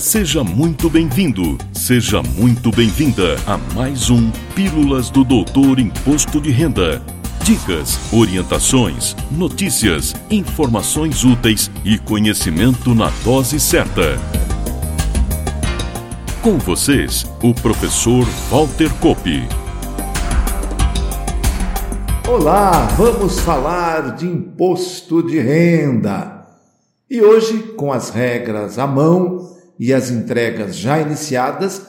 Seja muito bem-vindo, seja muito bem-vinda a mais um Pílulas do Doutor Imposto de Renda. Dicas, orientações, notícias, informações úteis e conhecimento na dose certa. Com vocês, o professor Walter Kopp. Olá, vamos falar de imposto de renda. E hoje, com as regras à mão, e as entregas já iniciadas,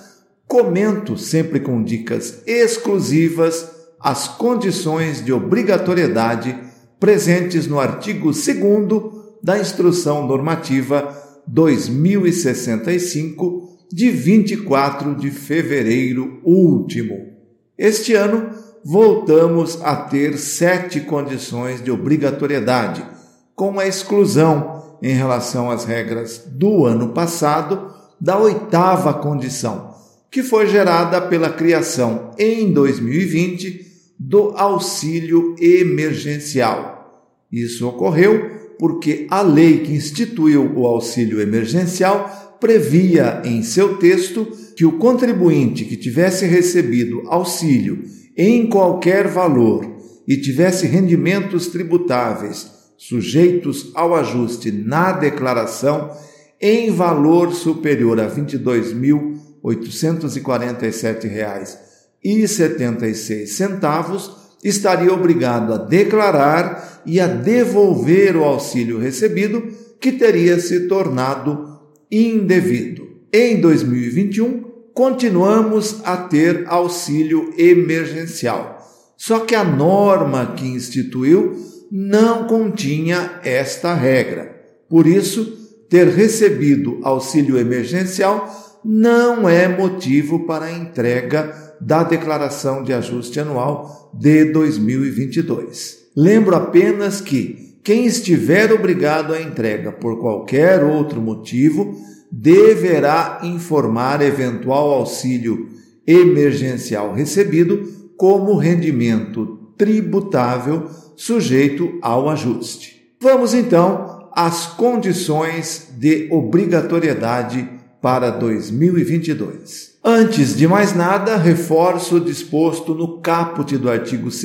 comento sempre com dicas exclusivas as condições de obrigatoriedade presentes no artigo 2 da Instrução Normativa 2065, de 24 de fevereiro último. Este ano, voltamos a ter sete condições de obrigatoriedade, com a exclusão em relação às regras do ano passado da oitava condição, que foi gerada pela criação em 2020 do auxílio emergencial. Isso ocorreu porque a lei que instituiu o auxílio emergencial previa em seu texto que o contribuinte que tivesse recebido auxílio em qualquer valor e tivesse rendimentos tributáveis sujeitos ao ajuste na declaração em valor superior a R$ 22.847,76 estaria obrigado a declarar e a devolver o auxílio recebido que teria se tornado indevido. Em 2021, continuamos a ter auxílio emergencial. Só que a norma que instituiu não continha esta regra. Por isso, ter recebido auxílio emergencial não é motivo para a entrega da declaração de ajuste anual de 2022. Lembro apenas que quem estiver obrigado à entrega por qualquer outro motivo deverá informar eventual auxílio emergencial recebido como rendimento tributável sujeito ao ajuste. Vamos então às condições de obrigatoriedade para 2022. Antes de mais nada, reforço o disposto no caput do artigo 2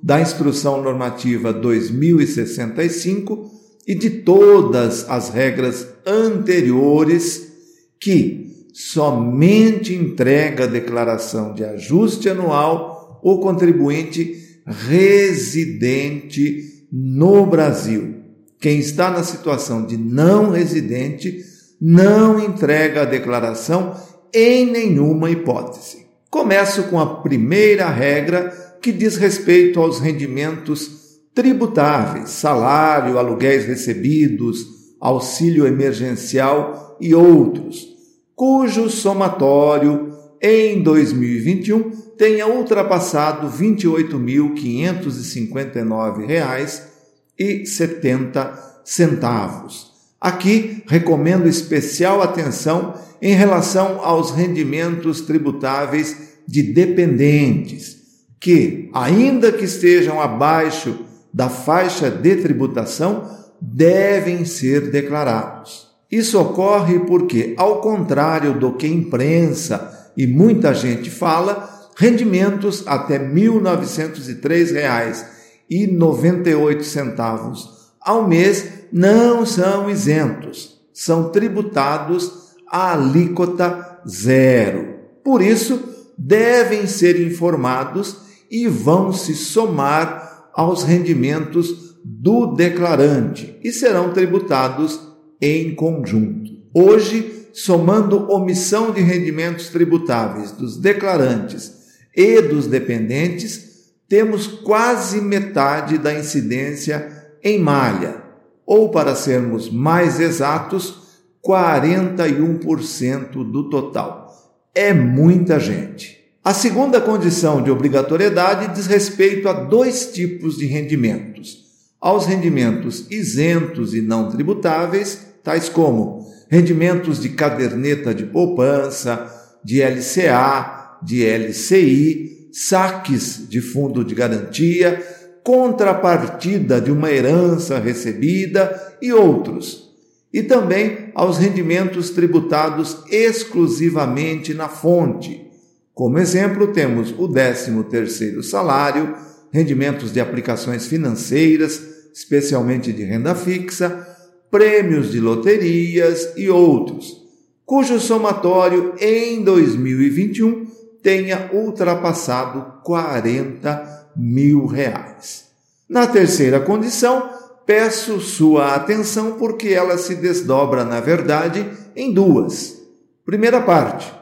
da Instrução Normativa 2065 e de todas as regras anteriores que somente entrega a declaração de ajuste anual o contribuinte residente no Brasil. Quem está na situação de não residente não entrega a declaração em nenhuma hipótese. Começo com a primeira regra que diz respeito aos rendimentos tributáveis, salário, aluguéis recebidos, auxílio emergencial e outros, cujo somatório em 2021 tenha ultrapassado R$ 28.559,70. Aqui recomendo especial atenção em relação aos rendimentos tributáveis de dependentes, que, ainda que estejam abaixo da faixa de tributação, devem ser declarados. Isso ocorre porque, ao contrário do que a imprensa e muita gente fala, rendimentos até R$ 1.903,98 ao mês não são isentos, são tributados a alíquota zero. Por isso, devem ser informados e vão se somar aos rendimentos do declarante e serão tributados em conjunto. Hoje, somando omissão de rendimentos tributáveis dos declarantes e dos dependentes, temos quase metade da incidência em malha, ou para sermos mais exatos, 41% do total. É muita gente. A segunda condição de obrigatoriedade diz respeito a dois tipos de rendimentos: aos rendimentos isentos e não tributáveis, tais como rendimentos de caderneta de poupança, de LCA, de LCI, saques de fundo de garantia, contrapartida de uma herança recebida e outros. e também aos rendimentos tributados exclusivamente na fonte. Como exemplo, temos o 13º salário, rendimentos de aplicações financeiras, especialmente de renda fixa, prêmios de loterias e outros, cujo somatório em 2021 tenha ultrapassado 40 mil reais. Na terceira condição, peço sua atenção porque ela se desdobra, na verdade, em duas. Primeira parte,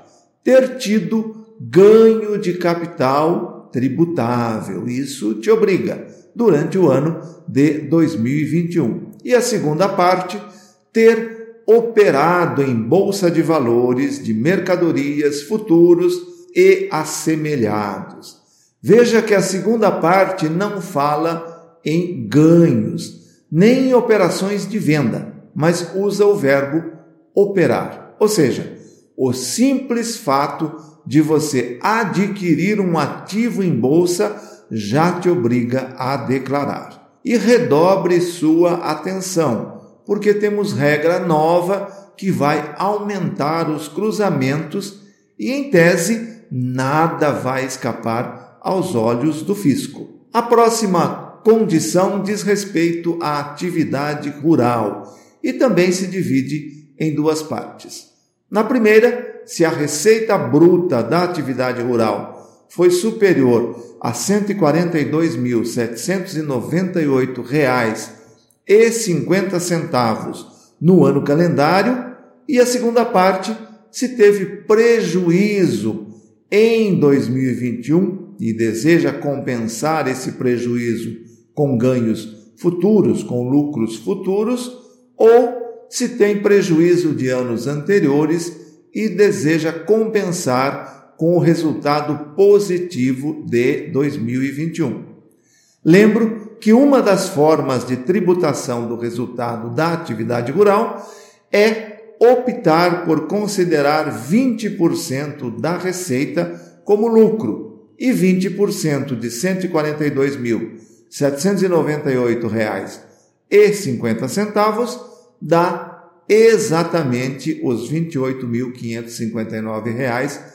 ter tido ganho de capital tributável. Isso te obriga durante o ano de 2021. E a segunda parte, ter operado em bolsa de valores de mercadorias, futuros e assemelhados. Veja que a segunda parte não fala em ganhos, nem em operações de venda, mas usa o verbo operar. Ou seja, o simples fato de você adquirir um ativo em bolsa já te obriga a declarar. E redobre sua atenção, porque temos regra nova que vai aumentar os cruzamentos e, em tese, nada vai escapar aos olhos do fisco. A próxima condição diz respeito à atividade rural e também se divide em duas partes. Na primeira, se a receita bruta da atividade rural foi superior a R$ 142.798,50 no ano calendário, e a segunda parte se teve prejuízo em 2021 e deseja compensar esse prejuízo com ganhos futuros, com lucros futuros, ou se tem prejuízo de anos anteriores e deseja compensar com o resultado positivo de 2021. Lembro que uma das formas de tributação do resultado da atividade rural é optar por considerar 20% da receita como lucro e 20% de R$ 142.798,50 dá exatamente os R$ 28.559 e 70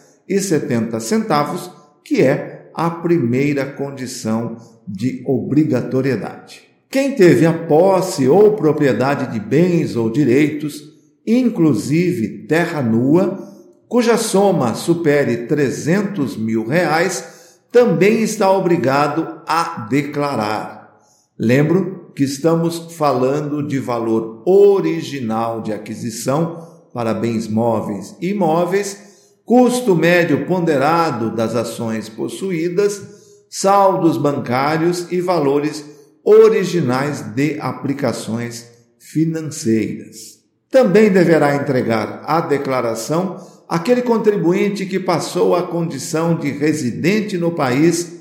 centavos, que é a primeira condição de obrigatoriedade. Quem teve a posse ou propriedade de bens ou direitos, inclusive terra nua, cuja soma supere 300 mil reais, também está obrigado a declarar. Lembro que estamos falando de valor original de aquisição para bens móveis e imóveis custo médio ponderado das ações possuídas, saldos bancários e valores originais de aplicações financeiras. Também deverá entregar a declaração aquele contribuinte que passou a condição de residente no país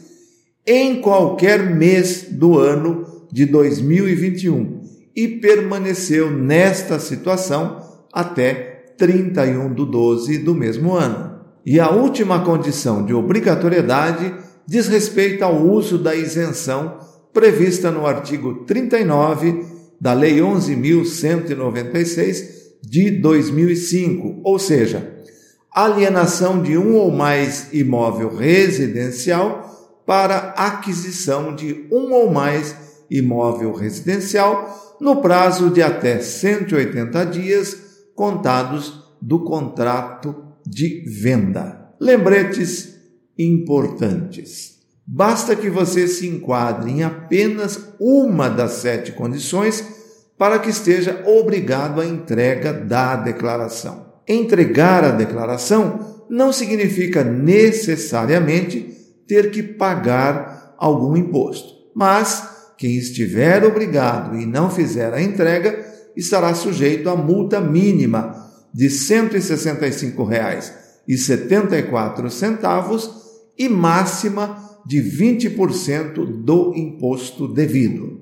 em qualquer mês do ano de 2021 e permaneceu nesta situação até 31 de 12 do mesmo ano. E a última condição de obrigatoriedade diz respeito ao uso da isenção prevista no artigo 39 da Lei 11.196 de 2005, ou seja, alienação de um ou mais imóvel residencial para aquisição de um ou mais imóvel residencial no prazo de até 180 dias contados do contrato de venda. Lembretes importantes. Basta que você se enquadre em apenas uma das sete condições para que esteja obrigado à entrega da declaração. Entregar a declaração não significa necessariamente ter que pagar algum imposto, mas quem estiver obrigado e não fizer a entrega estará sujeito a multa mínima de R$ 165,74 e máxima de 20% do imposto devido.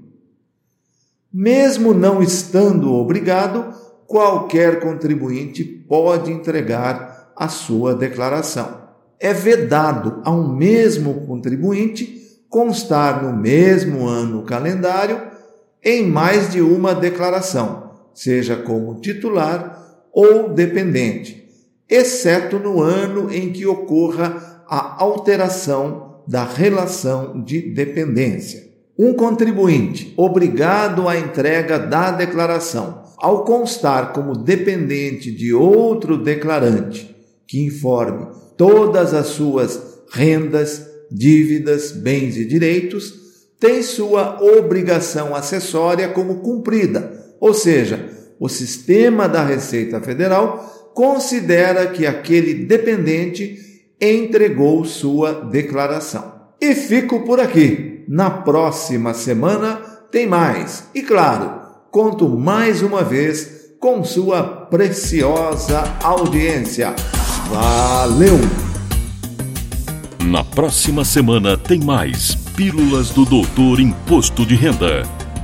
Mesmo não estando obrigado, qualquer contribuinte pode entregar a sua declaração. É vedado a um mesmo contribuinte constar no mesmo ano calendário em mais de uma declaração, seja como titular ou dependente, exceto no ano em que ocorra a alteração da relação de dependência. Um contribuinte obrigado à entrega da declaração, ao constar como dependente de outro declarante que informe todas as suas rendas, dívidas, bens e direitos, tem sua obrigação acessória como cumprida, ou seja, o sistema da Receita Federal considera que aquele dependente entregou sua declaração. E fico por aqui. Na próxima semana tem mais. E claro, conto mais uma vez com sua preciosa audiência. Valeu! Na próxima semana tem mais Pílulas do Doutor Imposto de Renda.